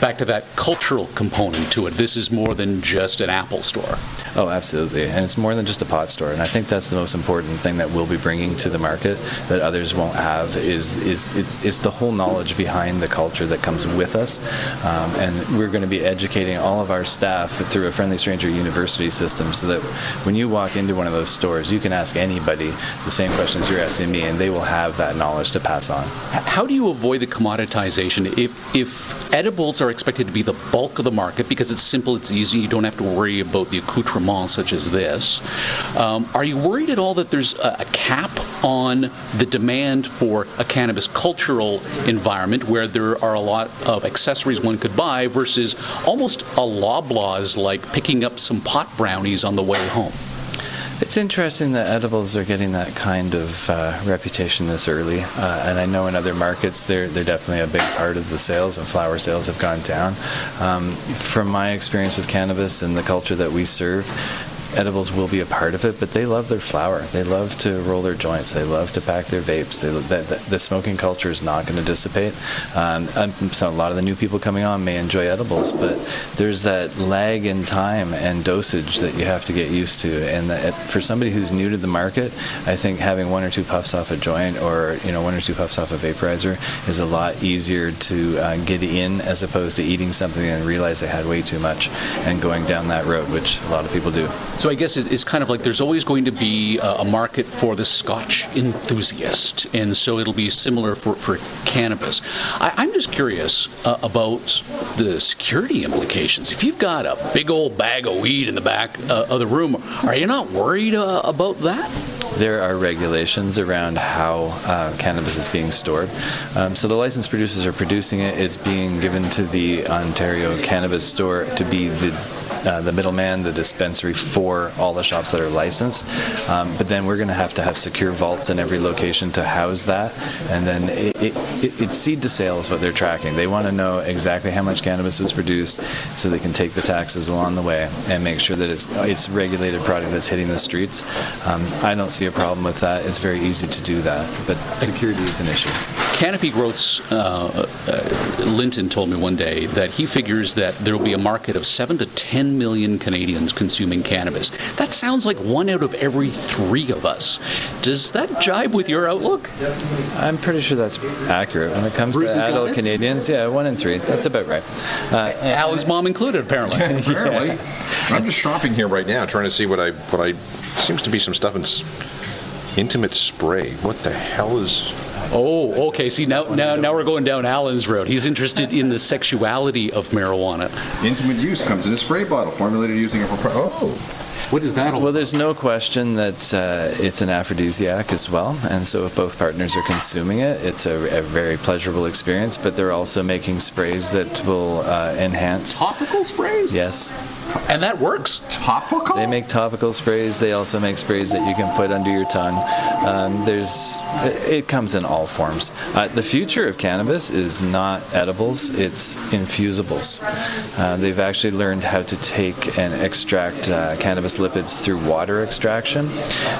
Back to that cultural component to it. This is more than just an Apple store. Oh, absolutely. And it's more than just a pot store. And I think that's the most important thing that we'll be bringing to the market that others won't have is is it's, it's the whole knowledge behind the culture that comes with us. Um, and we're going to be educating all of our staff through a Friendly Stranger University system so that when you walk into one of those stores, you can ask anybody the same questions you're asking me, and they will have that knowledge to pass on. How do you avoid the commoditization? If, if edibles are expected to be the bulk of the market because it's simple, it's easy, you don't have to worry about the accoutrements such as this, um, are you worried at all that there's a, a cap on the demand for a cannabis cultural environment where there are a lot of accessories one could buy versus almost a loblaws like picking up some pot brownies on the way home? It's interesting that edibles are getting that kind of uh, reputation this early, uh, and I know in other markets they're they're definitely a big part of the sales, and flower sales have gone down. Um, from my experience with cannabis and the culture that we serve, edibles will be a part of it, but they love their flower. They love to roll their joints. They love to pack their vapes. They, the, the, smoking culture is not going to dissipate. Um, so a lot of the new people coming on may enjoy edibles, but there's that lag in time and dosage that you have to get used to. And for somebody who's new to the market, I think having one or two puffs off a joint or you know one or two puffs off a vaporizer is a lot easier to uh, get in as opposed to eating something and realize they had way too much and going down that road, which a lot of people do. So I guess it's kind of like there's always going to be a market for the Scotch enthusiast, and so it'll be similar for, for cannabis. I, am just curious uh, about the security implications. If you've got a big old bag of weed in the back uh, of the room, are you not worried uh, about that? There are regulations around how uh, cannabis is being stored. Um, so the licensed producers are producing it. It's being given to the Ontario Cannabis Store to be the uh, the middleman, the dispensary for all the shops that are licensed. Um, but then we're going to have to have secure vaults in every location to house that. And then it, it, it, it's seed to sale is what they're tracking. They want to know exactly how much cannabis was produced so they can take the taxes along the way and make sure that it's it's regulated product that's hitting the streets. Um, I don't see a problem with that. It's very easy to do that, but security is an issue. Canopy Growth's uh, uh, Linton told me one day that he figures that there will be a market of seven to ten million Canadians consuming cannabis. That sounds like one out of every three of us. Does that jibe with your outlook? I'm pretty sure that's accurate when it comes Bruce to adult Canadians. Yeah, one in three. That's about right. Uh, Alan's mom included, apparently. apparently. Yeah. I'm just shopping here right now, trying to see what I what I seems to be some stuff in intimate spray. What the hell is Oh, okay. See, now, now, now we're going down Alan's road. He's interested in the sexuality of marijuana. Intimate use comes in a spray bottle formulated using a. Oh. What is that? Well, there's no question that uh, it's an aphrodisiac as well, and so if both partners are consuming it, it's a, a very pleasurable experience. But they're also making sprays that will uh, enhance. Topical sprays. Yes. And that works. Topical. They make topical sprays. They also make sprays that you can put under your tongue. Um, there's, it comes in all forms. Uh, the future of cannabis is not edibles; it's infusibles. Uh, they've actually learned how to take and extract uh, cannabis lipids through water extraction.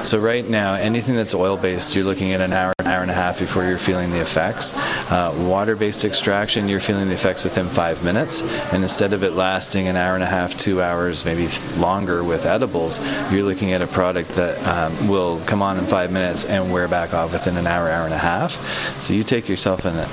So right now, anything that's oil-based, you're looking at an hour, an hour and a half before you're feeling the effects. Uh, water-based extraction, you're feeling the effects within five minutes, and instead of it lasting an hour and a half, two hours, maybe longer with edibles, you're looking at a product that um, will come on in five minutes and wear back off within an hour, hour and a half. So you take yourself in a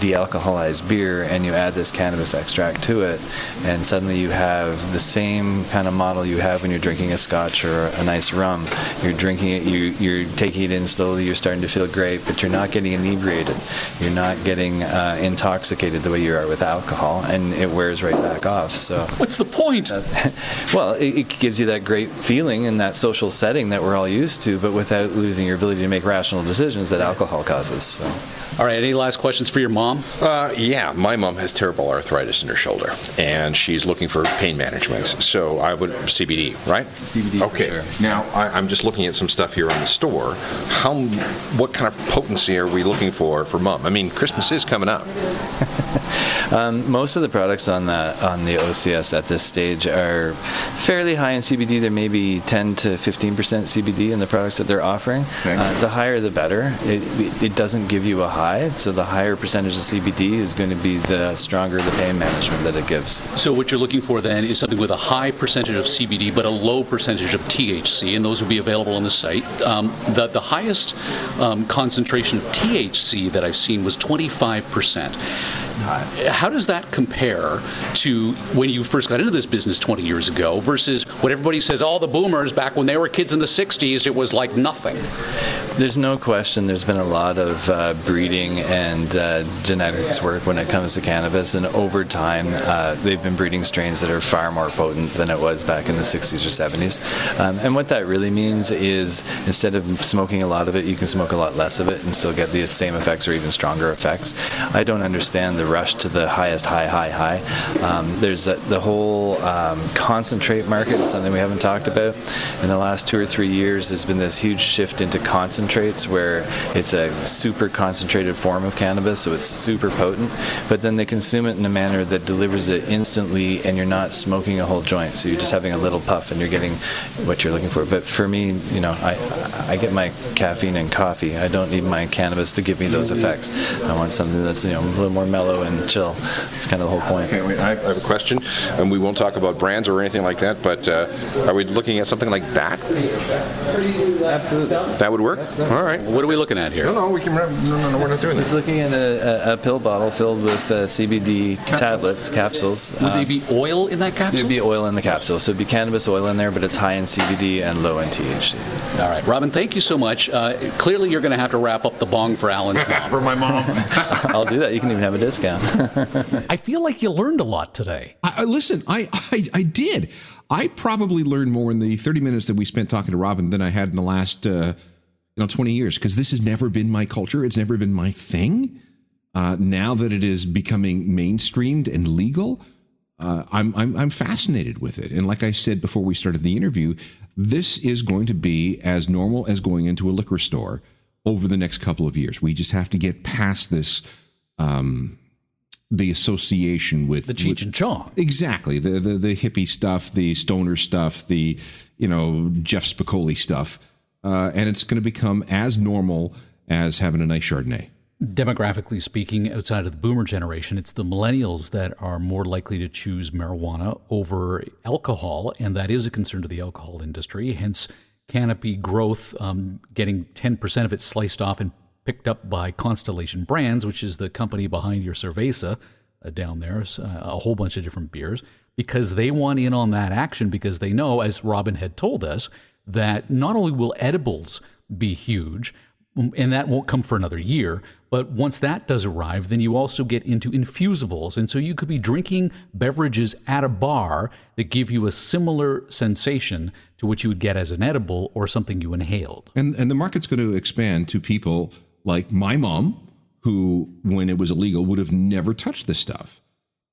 de-alcoholized beer and you add this cannabis extract to it, and suddenly you have the same kind of model you have when you're drinking a scotch or a nice rum. You're drinking it, you, you're taking it in slowly, you're starting to feel great, but you're not getting inebriated. You're not getting uh, intoxicated the way you are with alcohol, and it wears right back off. So what's the point? Uh, well, it, it gives you that great feeling in that social setting that we're all used to, but without losing your ability to make rational decisions that alcohol causes. So. All right. Any last questions for your mom? Uh, yeah, my mom has terrible arthritis in her shoulder, and she's looking for pain management. So I would CBD, right? CBD for Okay. sure. Now I, I'm just looking at some stuff here in the store. How, what kind of potency are we looking for for mom? I mean, Christmas is coming up. Um, most of the products on the on the OCS at this stage are fairly high in CBD. There may be 10 to 15 percent CBD in the products that they're offering. Uh, the higher, the better. It, it doesn't give you a high, so the higher percentage of CBD is going to be the stronger the pain management that it gives. So what you're looking for then is something with a high percentage of CBD but a low percentage of THC, and those will be available on the site. Um, the, the highest um, concentration of THC that I've seen was 25%. How does that compare to when you first got into this business 20 years ago versus what everybody says, all the boomers back when they were kids in the 60s, it was like nothing? There's no question there's been a lot of uh, breeding and uh, genetics work when it comes to cannabis, and over time uh, they've been breeding strains that are far more potent than it was back in the 60s or 70s. Um, and what that really means is instead of smoking a lot of it, you can smoke a lot less of it and still get the same effects or even stronger effects. I don't understand the rush to the highest high, high, high. Um, there's a, the whole um, concentrate market, is something we haven't talked about. In the last two or three years, there's been this huge shift into concentrates where it's a super concentrated form of cannabis, so it's super potent, but then they consume it in a manner that delivers it instantly and you're not smoking a whole joint, so you're just having a little puff and you're getting what you're looking for. But for me, you know, I, I get my caffeine and coffee. I don't need my cannabis to give me those effects. I want something that's, you know, a little more mellow and chill. That's kind of the whole point. Okay, wait, I I have a question, and we won't talk about brands or anything like that, but uh, are we looking at something like that? Absolutely. That would work? All right. What are we looking at here? No, no, we can. No, no, no, we're not doing He's this. looking at a, a, a pill bottle filled with uh, CBD tablets, capsules. Would Uh, there be oil in that capsule? There'd be oil in the capsule, so it'd be cannabis oil in there, but it's high in CBD and low in THC. All right, Robin, thank you so much. Uh, clearly, you're going to have to wrap up the bong for Alan's mom. For my mom. I'll do that. You can even have a discount. I feel like you learned a lot today. I, I- listen, I, I I did. I probably learned more in the 30 minutes that we spent talking to Robin than I had in the last uh, you know 20 years because this has never been my culture. It's never been my thing. Uh, now that it is becoming mainstreamed and legal, uh, I'm, I'm I'm fascinated with it. And like I said before we started the interview, this is going to be as normal as going into a liquor store over the next couple of years. We just have to get past this. Um, the association with The Cheech and Chong. Exactly. The, the the hippie stuff, the stoner stuff, the you know Jeff Spicoli stuff, uh, and it's going to become as normal as having a nice Chardonnay. Demographically speaking, outside of the boomer generation, it's the millennials that are more likely to choose marijuana over alcohol, and that is a concern to the alcohol industry. Hence, Canopy Growth um, getting 10% of it sliced off and picked up by Constellation Brands, which is the company behind your Cerveza uh, down there, uh, a whole bunch of different beers, because they want in on that action because they know, as Robin had told us, that not only will edibles be huge, um, and that won't come for another year. But once that does arrive, then you also get into infusibles. And so you could be drinking beverages at a bar that give you a similar sensation to what you would get as an edible or something you inhaled. And and the market's going to expand to people like my mom, who when it was illegal would have never touched this stuff.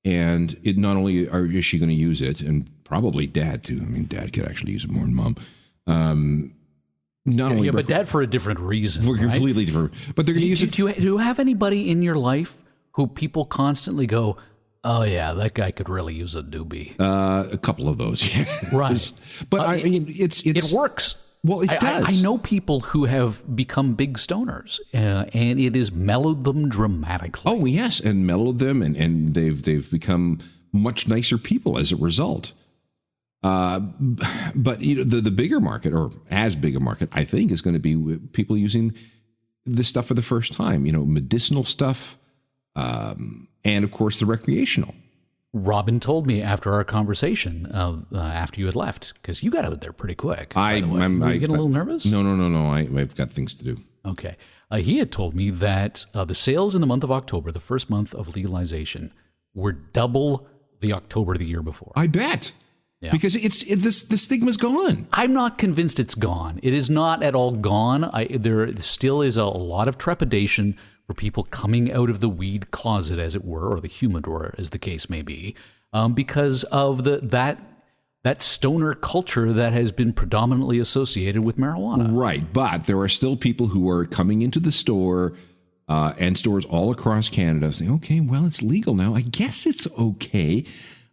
And it not only are, is she going to use it, and probably dad too. I mean, dad could actually use it more than mom. Um, not only Yeah, but that for a different reason. for right? completely different, but they're going to use do, it do you, do you have anybody in your life who people constantly go, oh, yeah, that guy could really use a doobie? Uh, a couple of those, yes. Right. But Uh, I mean, it's it's it works. Well, it I- I- does. I, know people who have become big stoners, uh, and it has mellowed them dramatically. Oh yes, and mellowed them, and, and they've they've become much nicer people as a result. Uh, but you know, the the bigger market, or as big a market, I think, is going to be people using this stuff for the first time. You know, medicinal stuff, um, and of course the recreational. Robin told me after our conversation, uh, uh, after you had left, because you got out there pretty quick. I, by the way. I'm, Were you I, getting a little nervous? No, no, no, no. I, I've got things to do. Okay. Uh, he had told me that uh, the sales in the month of October, the first month of legalization, were double the October of the year before. I bet. Because it's it, this the stigma's gone. I'm not convinced it's gone. It is not at all gone. I, there still is a lot of trepidation for people coming out of the weed closet, as it were, or the humidor, as the case may be, um, because of the that that stoner culture that has been predominantly associated with marijuana. Right, but there are still people who are coming into the store uh, and stores all across Canada saying, "Okay, well, it's legal now. I guess it's okay,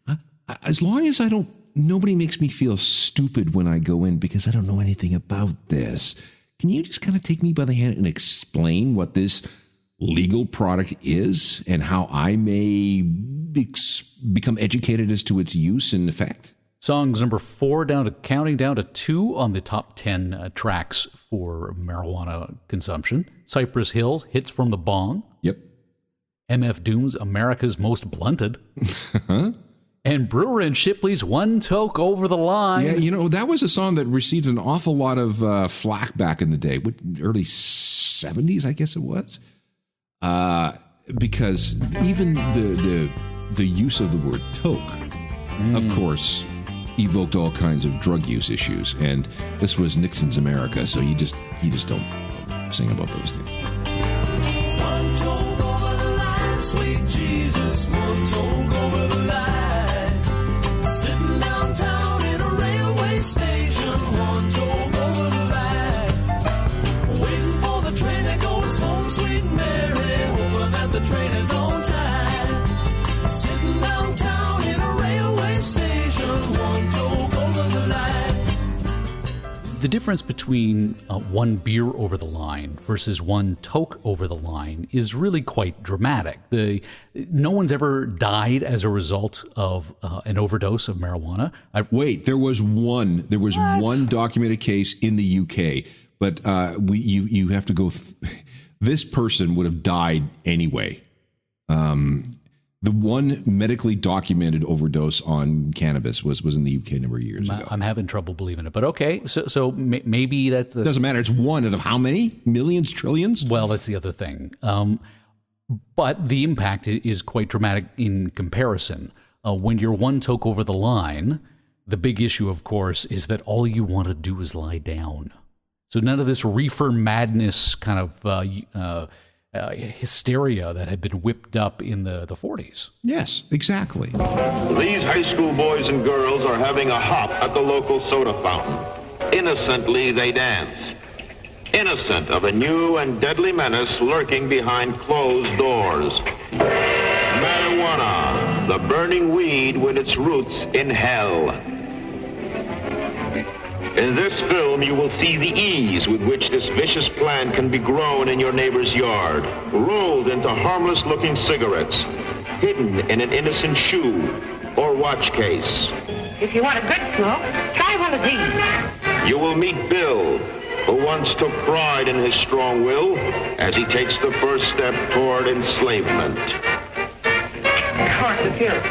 uh, as long as I don't." Nobody makes me feel stupid when I go in because I don't know anything about this. Can you just kind of take me by the hand and explain what this legal product is and how I may ex- become educated as to its use and effect? Songs number four down to counting down to two on the top 10 uh, tracks for marijuana consumption. Cypress Hill, Hits from the Bong. Yep. MF Doom's America's Most Blunted. and Brewer and Shipley's One Toke Over the Line. Yeah, you know, that was a song that received an awful lot of uh, flack back in the day, what, early 70s, I guess it was. Uh, because even the, the, the use of the word toke, of course, evoked all kinds of drug use issues. And this was Nixon's America, so you just you just don't sing about those things. The difference between uh, one beer over the line versus one toke over the line is really quite dramatic. The no one's ever died as a result of uh, an overdose of marijuana. I've, Wait, there was one. There was one documented case in the UK, but uh, we you you have to go. Th- this person would have died anyway. Um, the one medically documented overdose on cannabis was was in the UK a number of years ago. I'm having trouble believing it, but okay. So, so maybe that's the, Doesn't matter. It's one out of how many millions, trillions? Well, that's the other thing. Um, but the impact is quite dramatic in comparison. Uh, when you're one toke over the line, the big issue, of course, is that all you want to do is lie down. So none of this reefer madness kind of uh, uh, uh, hysteria that had been whipped up in the, the 40s. Yes, exactly. These high school boys and girls are having a hop at the local soda fountain. Innocently, they dance. Innocent of a new and deadly menace lurking behind closed doors. Marijuana, the burning weed with its roots in hell. In this film, you will see the ease with which this vicious plant can be grown in your neighbor's yard, rolled into harmless-looking cigarettes, hidden in an innocent shoe or watch case. If you want a good smoke, try one of these. You will meet Bill, who once took pride in his strong will as he takes the first step toward enslavement. Of course, if you're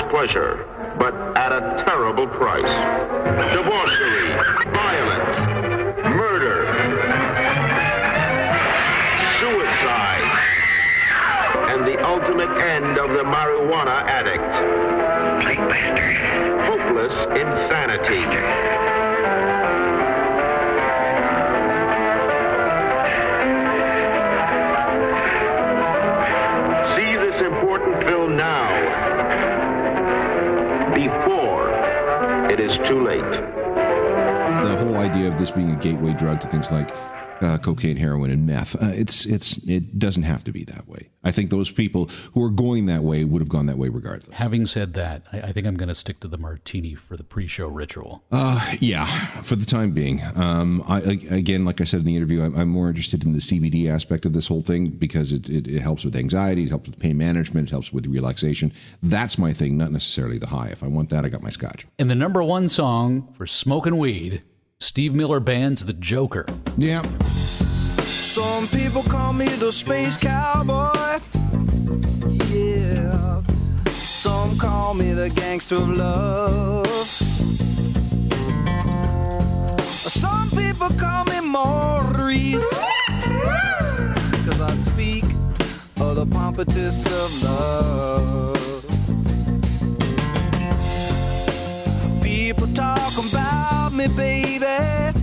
pleasure, but at a terrible price. Debauchery, violence, murder, suicide, and the ultimate end of the marijuana addict. Hopeless insanity. Too late. the whole idea of this being a gateway drug to things like uh, cocaine, heroin, and meth. Uh, it's it's it doesn't have to be that way. I think those people who are going that way would have gone that way regardless. Having said that, I, I think I'm going to stick to the martini for the pre-show ritual. Uh, yeah, for the time being. Um, I, I- again, like I said in the interview, I'm, I'm more interested in the CBD aspect of this whole thing because it, it, it helps with anxiety, it helps with pain management, it helps with relaxation. That's my thing, not necessarily the high. If I want that, I got my scotch. And the number one song for smoking weed, Steve Miller Band's The Joker. Yeah. Some people call me the space cowboy. Yeah. Some Some call me the gangster of love. Some people call me Maurice. Cause I speak of the pompatus of love. People talk about me, baby.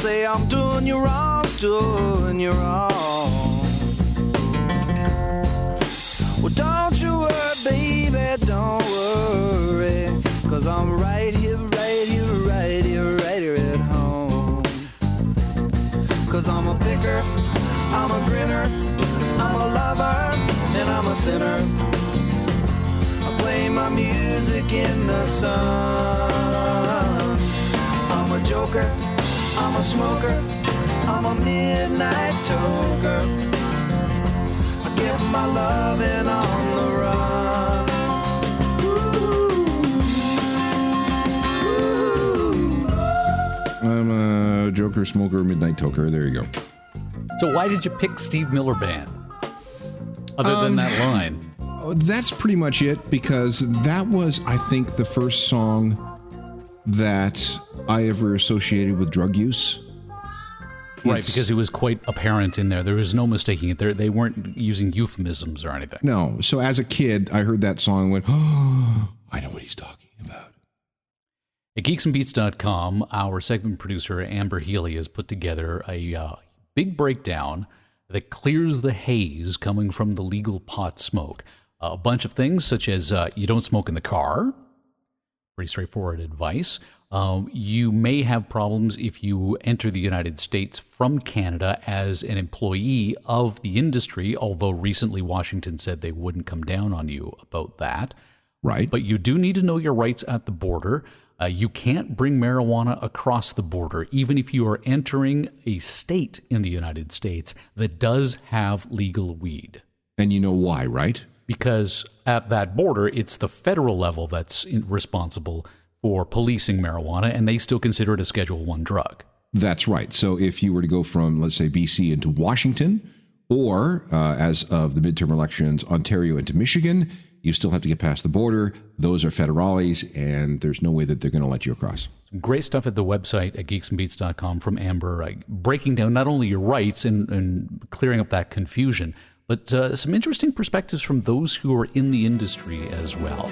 Say I'm doing you wrong, doing you wrong. Well, don't you worry, baby, don't worry. Cause I'm right here, right here, right here, right here at home. Cause I'm a picker, I'm a grinner, I'm a lover, and I'm a sinner. I play my music in the sun. I'm a joker, I'm a smoker, I'm a midnight toker. I get my loving on the run. I'm a Joker, smoker, midnight toker. There you go. So why did you pick Steve Miller Band? Other than Um, that line. That's pretty much it because that was, I think, the first song that I ever associated with drug use. Right, It's- because it was quite apparent in there. There was no mistaking it. There, they weren't using euphemisms or anything. No. So as a kid, I heard that song and went, oh, I know what he's talking about. At geeksandbeats.com, our segment producer, Amber Healy, has put together a uh, big breakdown that clears the haze coming from the legal pot smoke. A bunch of things, such as uh, you don't smoke in the car. Pretty straightforward advice. Um, you may have problems if you enter the United States from Canada as an employee of the industry, although recently Washington said they wouldn't come down on you about that. Right. But you do need to know your rights at the border. Uh, you can't bring marijuana across the border, even if you are entering a state in the United States that does have legal weed. And you know why, right? Because at that border, it's the federal level that's responsible for policing marijuana, and they still consider it a Schedule One drug. That's right. So if you were to go from, let's say, BC into Washington, or uh, as of the midterm elections, Ontario into Michigan, you still have to get past the border. Those are federales, and there's no way that they're going to let you across. Great stuff at the website at geeksandbeats.com from Amber, uh, breaking down not only your rights and, and clearing up that confusion, but uh, some interesting perspectives from those who are in the industry as well.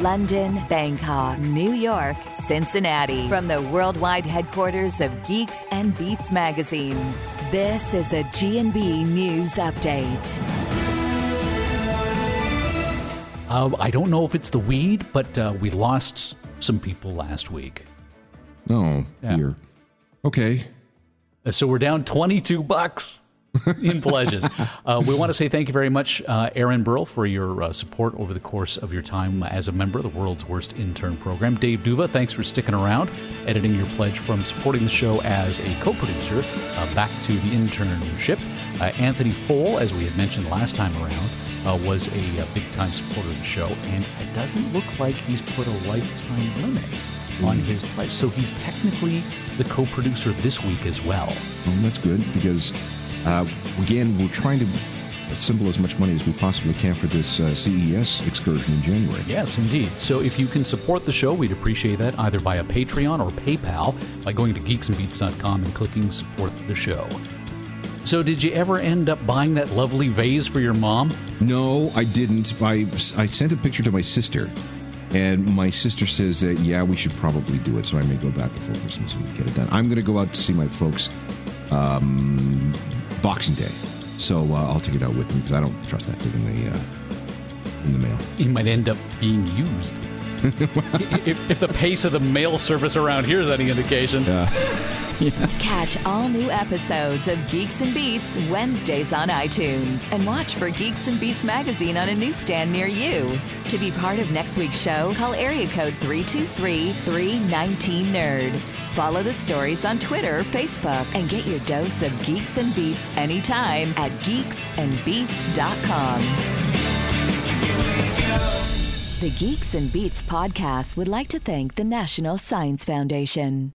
London, Bangkok, New York, Cincinnati. From the worldwide headquarters of Geeks and Beats magazine. This is a G&B News Update. Uh, I don't know if it's the weed, but uh, we lost some people last week. Oh, Yeah. dear. Okay. Uh, So we're down 22 bucks in pledges. Uh, we want to say thank you very much, uh, Aaron Burl, for your uh, support over the course of your time as a member of the World's Worst Intern Program. Dave Duva, thanks for sticking around, editing your pledge from supporting the show as a co producer uh, back to the internship. Uh, Anthony Foll, as we had mentioned last time around, uh, was a, uh big time supporter of the show, and it doesn't look like he's put a lifetime limit on his pledge. So he's technically the co producer this week as well. Well, that's good because, uh, again, we're trying to assemble as much money as we possibly can for this uh, CES excursion in January. Yes, indeed. So if you can support the show, we'd appreciate that either via Patreon or PayPal by going to geeksandbeats.com and clicking support the show. So did you ever end up buying that lovely vase for your mom? No, I didn't. I, I sent a picture to my sister, and my sister says that, yeah, we should probably do it, so I may go back before Christmas and get it done. I'm going to go out to see my folks um, Boxing Day, so uh, I'll take it out with me because I don't trust that thing in the, uh, in the mail. It might end up being used. if, if the pace of the mail service around here is any indication. Catch all new episodes of Geeks and Beats Wednesdays on iTunes and watch for Geeks and Beats magazine on a newsstand near you. To be part of next week's show, call area code 323-319-NERD. Follow the stories on Twitter, Facebook, and get your dose of Geeks and Beats anytime at geeksandbeats.com. The Geeks and Beats podcast would like to thank the National Science Foundation.